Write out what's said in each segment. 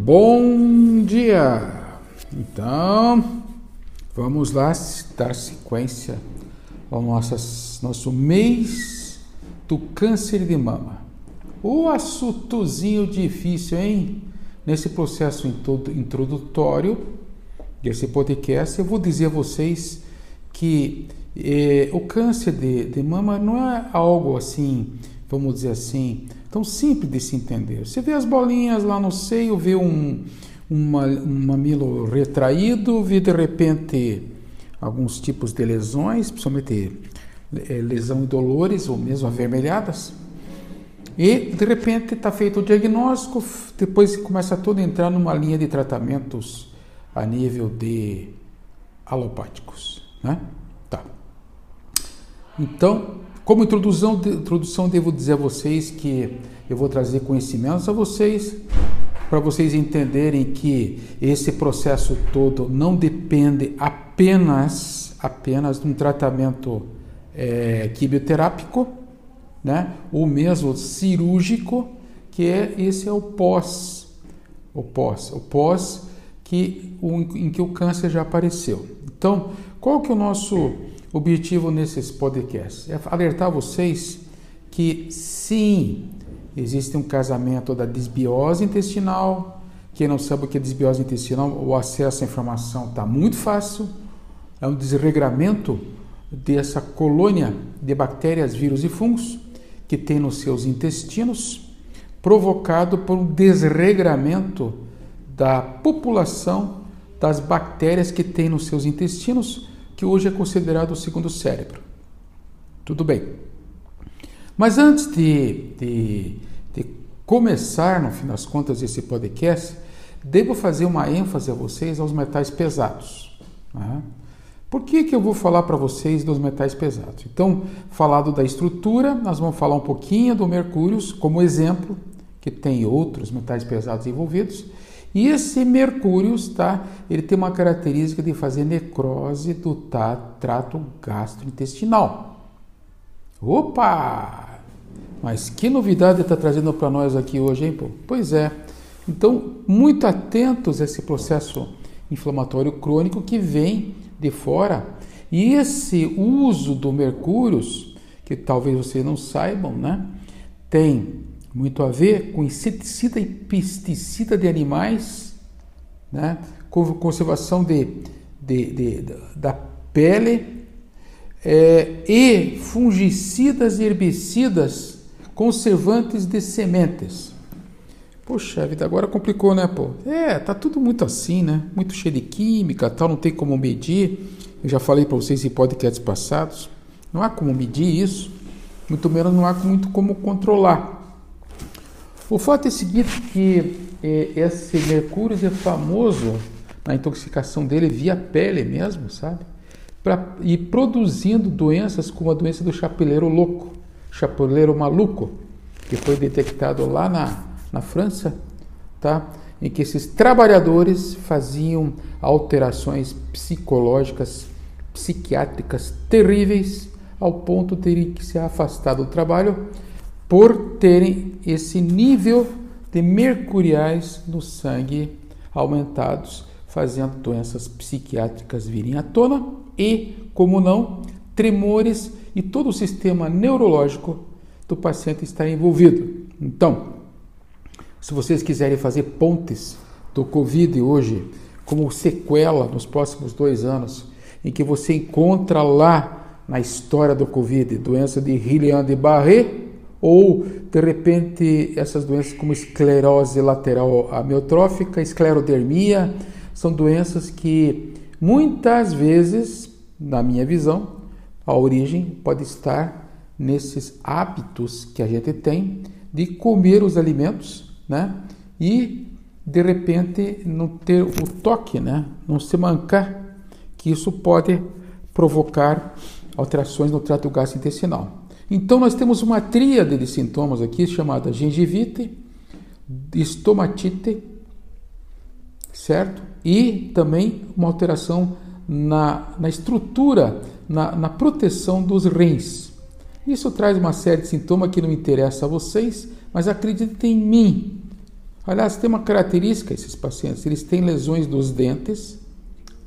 Bom dia! Então, vamos lá dar sequência ao nosso, nosso mês do câncer de mama. O assuntozinho difícil, hein? Nesse processo introdutório desse podcast, eu vou dizer a vocês que eh, o câncer de, de mama não é algo assim, vamos dizer assim, tão simples de se entender. Você vê as bolinhas lá no seio, vê um, uma, um mamilo retraído, vê de repente alguns tipos de lesões, principalmente eh, lesão e dolores ou mesmo avermelhadas. E de repente está feito o diagnóstico, depois começa todo a entrar numa linha de tratamentos a nível de alopáticos, né? Tá. Então, como introdução, introdução, devo dizer a vocês que eu vou trazer conhecimentos a vocês para vocês entenderem que esse processo todo não depende apenas apenas de um tratamento é, quimioterápico, né? Ou mesmo cirúrgico, que é esse é o pós, o pós, o pós que o, em que o câncer já apareceu. Então, qual que é o nosso objetivo nesses podcasts é alertar vocês que sim, existe um casamento da desbiose intestinal. Quem não sabe o que é desbiose intestinal, o acesso à informação está muito fácil. É um desregramento dessa colônia de bactérias, vírus e fungos que tem nos seus intestinos, provocado por um desregramento da população das bactérias que tem nos seus intestinos que hoje é considerado o segundo cérebro. Tudo bem. Mas antes de, de, de começar, no fim das contas, esse podcast, devo fazer uma ênfase a vocês aos metais pesados. Né? Por que, que eu vou falar para vocês dos metais pesados? Então, falado da estrutura, nós vamos falar um pouquinho do mercúrio como exemplo, que tem outros metais pesados envolvidos, e esse mercúrio, tá, ele tem uma característica de fazer necrose do trato gastrointestinal. Opa! Mas que novidade está trazendo para nós aqui hoje, hein? Pô? Pois é. Então, muito atentos a esse processo inflamatório crônico que vem de fora. E esse uso do mercúrio, que talvez vocês não saibam, né? Tem muito a ver com inseticida e pesticida de animais, né? conservação de, de, de da pele é, e fungicidas e herbicidas conservantes de sementes. Poxa vida, agora complicou, né, pô? É, tá tudo muito assim, né? Muito cheio de química, tal, não tem como medir. Eu já falei para vocês em podcasts passados. Não há como medir isso, muito menos não há muito como controlar. O fato é o seguinte que é, esse mercúrio é famoso na intoxicação dele via pele mesmo, sabe? Pra, e produzindo doenças como a doença do chapeleiro louco, chapeleiro maluco, que foi detectado lá na, na França, tá? em que esses trabalhadores faziam alterações psicológicas, psiquiátricas terríveis, ao ponto de terem que se afastar do trabalho por terem esse nível de mercuriais no sangue aumentados, fazendo doenças psiquiátricas virem à tona e, como não, tremores e todo o sistema neurológico do paciente está envolvido. Então, se vocês quiserem fazer pontes do Covid hoje como sequela nos próximos dois anos, em que você encontra lá na história do Covid doença de Hillian de Barré, ou de repente essas doenças como esclerose lateral amiotrófica, esclerodermia, são doenças que muitas vezes, na minha visão, a origem pode estar nesses hábitos que a gente tem de comer os alimentos, né? E de repente não ter o toque, né? Não se mancar, que isso pode provocar alterações no trato gastrointestinal. Então nós temos uma tríade de sintomas aqui chamada gengivite, estomatite, certo? E também uma alteração na, na estrutura, na, na proteção dos rins. Isso traz uma série de sintomas que não interessa a vocês, mas acreditem em mim. Aliás, tem uma característica esses pacientes, eles têm lesões dos dentes,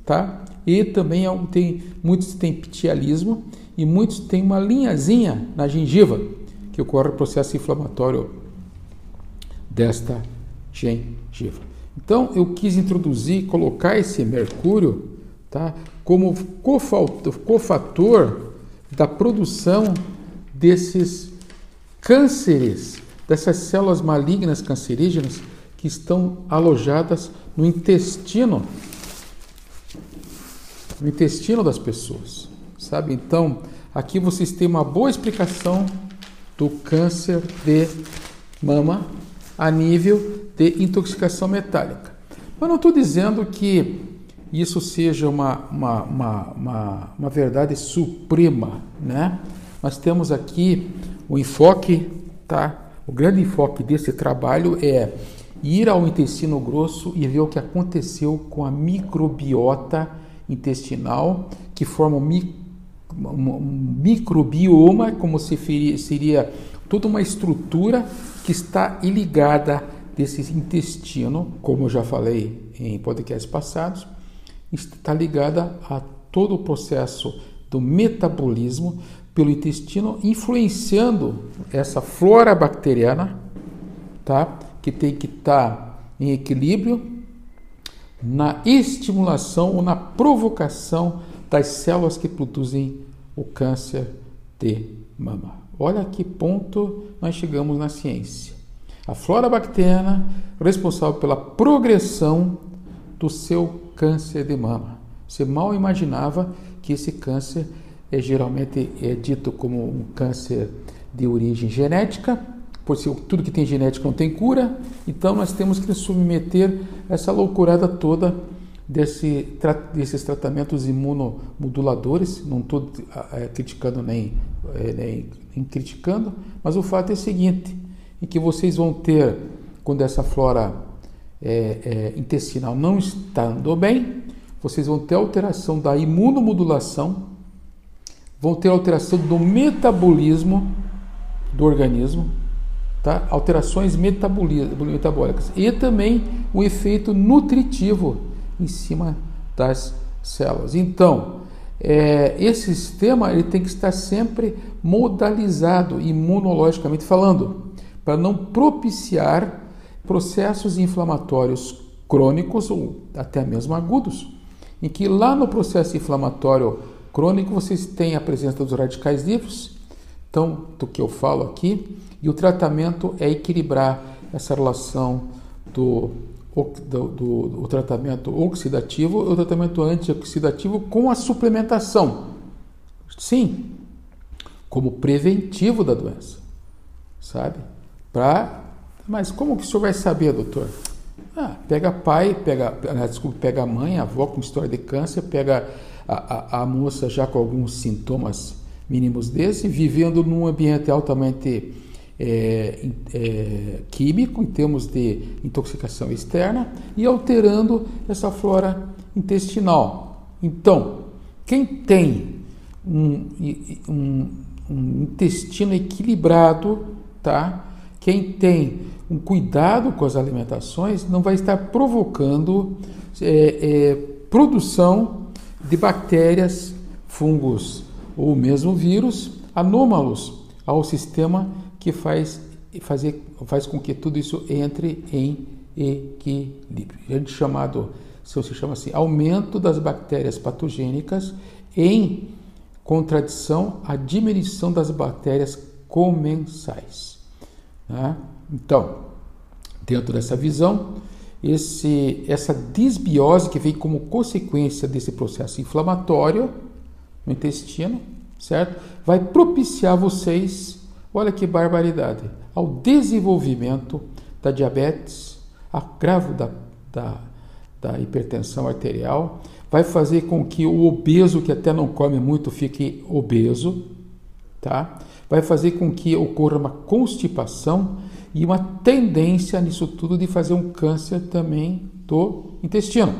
tá? E também tem muitos têm pitialismo e muitos têm uma linhazinha na gengiva que ocorre o processo inflamatório desta gengiva. Então eu quis introduzir, colocar esse mercúrio, tá? Como cofator da produção desses cânceres, dessas células malignas cancerígenas que estão alojadas no intestino, no intestino das pessoas, sabe? Então, aqui vocês têm uma boa explicação do câncer de mama a nível de intoxicação metálica. Mas não estou dizendo que isso seja uma, uma, uma, uma, uma verdade suprema, né? Nós temos aqui o enfoque, tá? O grande enfoque desse trabalho é ir ao intestino grosso e ver o que aconteceu com a microbiota intestinal, que forma um, um microbioma, como se seria toda uma estrutura que está ligada desse intestino, como eu já falei em podcasts passados, está ligada a todo o processo do metabolismo pelo intestino, influenciando essa flora bacteriana, tá? Que tem que estar tá em equilíbrio na estimulação ou na provocação das células que produzem o câncer de mama. Olha que ponto nós chegamos na ciência. A flora bacteriana responsável pela progressão do seu câncer de mama. Você mal imaginava que esse câncer é geralmente é dito como um câncer de origem genética, por se tudo que tem genética não tem cura, então nós temos que submeter essa loucurada toda desse, desses tratamentos imunomoduladores, não estou é, criticando nem, é, nem, nem, criticando, mas o fato é o seguinte, em que vocês vão ter, quando essa flora é, intestinal não está andando bem, vocês vão ter alteração da imunomodulação, vão ter alteração do metabolismo do organismo, tá? alterações metabólicas. E também o efeito nutritivo em cima das células. Então, é, esse sistema ele tem que estar sempre modalizado imunologicamente falando, para não propiciar processos inflamatórios crônicos ou até mesmo agudos, em que lá no processo inflamatório crônico vocês têm a presença dos radicais livres, então do que eu falo aqui, e o tratamento é equilibrar essa relação do, do, do, do tratamento oxidativo e o tratamento antioxidativo com a suplementação. Sim, como preventivo da doença, sabe? Pra, mas como que o senhor vai saber, doutor? Ah, pega pai, pega, ah, desculpa, pega mãe, avó com história de câncer, pega a, a, a moça já com alguns sintomas mínimos desse, vivendo num ambiente altamente é, é, químico, em termos de intoxicação externa, e alterando essa flora intestinal. Então, quem tem um, um, um intestino equilibrado, tá? quem tem um cuidado com as alimentações, não vai estar provocando é, é produção de bactérias, fungos ou mesmo vírus anômalos ao sistema que faz, fazer, faz com que tudo isso entre em equilíbrio. A gente chamado, se chama assim, aumento das bactérias patogênicas em contradição à diminuição das bactérias comensais. Né? Então, dentro dessa visão, esse, essa disbiose que vem como consequência desse processo inflamatório no intestino, certo? Vai propiciar vocês Olha que barbaridade! Ao desenvolvimento da diabetes, agravo da, da, da hipertensão arterial, vai fazer com que o obeso, que até não come muito, fique obeso, tá? Vai fazer com que ocorra uma constipação e uma tendência nisso tudo de fazer um câncer também do intestino.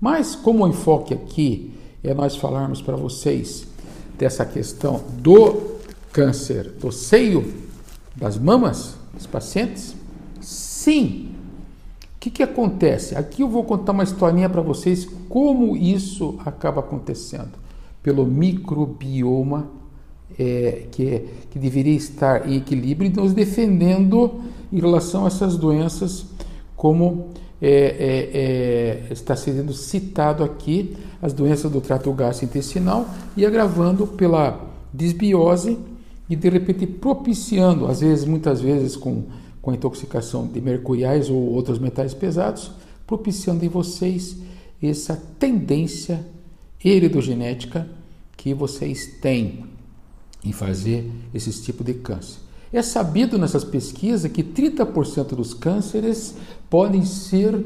Mas como o enfoque aqui é nós falarmos para vocês dessa questão do câncer do seio das mamas dos pacientes? Sim, que, que acontece? Aqui eu vou contar uma historinha para vocês como isso acaba acontecendo. Pelo microbioma é, que, é, que deveria estar em equilíbrio e nos defendendo em relação a essas doenças, como é, é, é, está sendo citado aqui, as doenças do trato gastrointestinal e agravando pela desbiose e de repente propiciando, às vezes, muitas vezes com, com intoxicação de mercuriais ou outros metais pesados, propiciando em vocês essa tendência heredigenética que vocês têm em fazer esses tipos de câncer. É sabido nessas pesquisas que 30% dos cânceres podem ser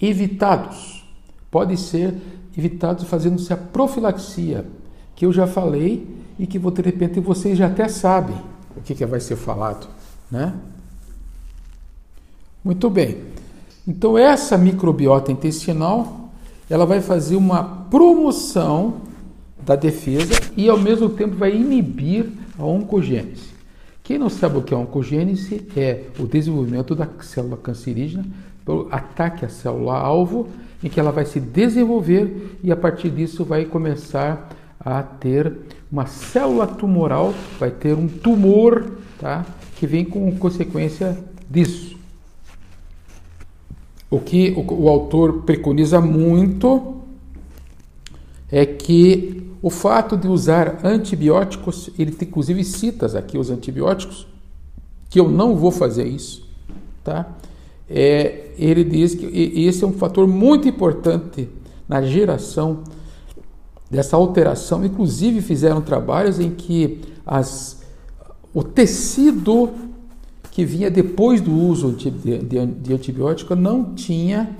evitados. Podem ser evitados fazendo-se a profilaxia, que eu já falei e que de repente vocês já até sabem o que, que vai ser falado, né? Muito bem. Então essa microbiota intestinal, ela vai fazer uma promoção da defesa e ao mesmo tempo vai inibir a oncogênese. Quem não sabe o que é oncogênese é o desenvolvimento da célula cancerígena pelo ataque à célula alvo, em que ela vai se desenvolver e a partir disso vai começar a ter uma célula tumoral, vai ter um tumor, tá? Que vem com consequência disso. O que o, o autor preconiza muito é que o fato de usar antibióticos, ele inclusive cita aqui os antibióticos, que eu não vou fazer isso, tá? É, ele diz que esse é um fator muito importante na geração dessa alteração. Inclusive fizeram trabalhos em que as, o tecido que vinha depois do uso de, de, de antibiótico não tinha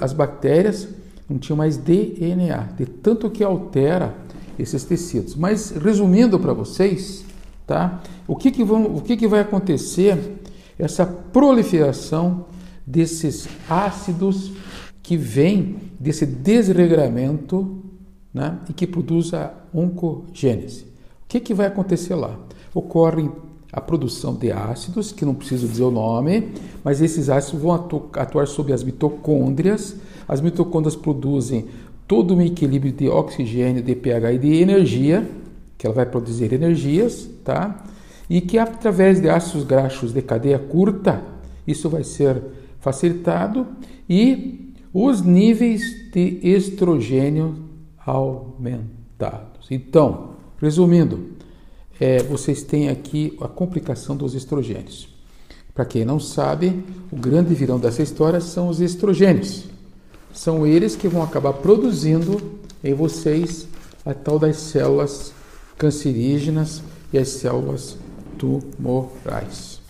as bactérias não tinham mais DNA, de tanto que altera esses tecidos. Mas resumindo para vocês, tá? O que que, vão, o que que vai acontecer? Essa proliferação desses ácidos que vem desse desregramento né, e que produz a oncogênese. O que, que vai acontecer lá? Ocorre a produção de ácidos, que não preciso dizer o nome, mas esses ácidos vão atuar sobre as mitocôndrias. As mitocôndrias produzem todo um equilíbrio de oxigênio, de pH e de energia, que ela vai produzir energias, tá? E que através de ácidos graxos de cadeia curta, isso vai ser facilitado e os níveis de estrogênio aumentados. Então, resumindo, é, vocês têm aqui a complicação dos estrogênios. Para quem não sabe, o grande virão dessa história são os estrogênios. São eles que vão acabar produzindo em vocês a tal das células cancerígenas e as células tumorais.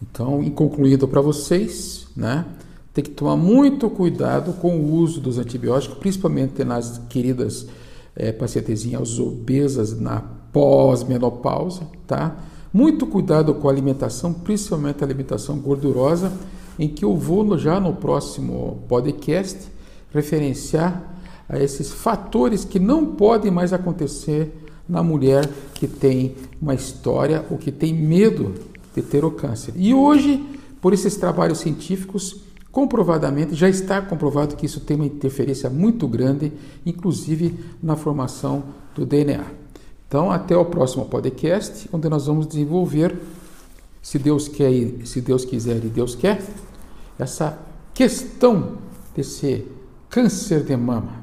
Então, em concluindo para vocês, né, tem que tomar muito cuidado com o uso dos antibióticos, principalmente nas queridas é, pacientezinhas obesas na pós-menopausa, tá? Muito cuidado com a alimentação, principalmente a alimentação gordurosa, em que eu vou já no próximo podcast referenciar a esses fatores que não podem mais acontecer na mulher que tem uma história ou que tem medo de ter o câncer. E hoje, por esses trabalhos científicos, comprovadamente, já está comprovado que isso tem uma interferência muito grande, inclusive na formação do DNA. Então, até o próximo podcast, onde nós vamos desenvolver, se Deus quer, se Deus quiser e Deus quer, essa questão desse câncer de mama.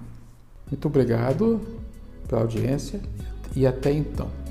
Muito obrigado pela audiência e até então.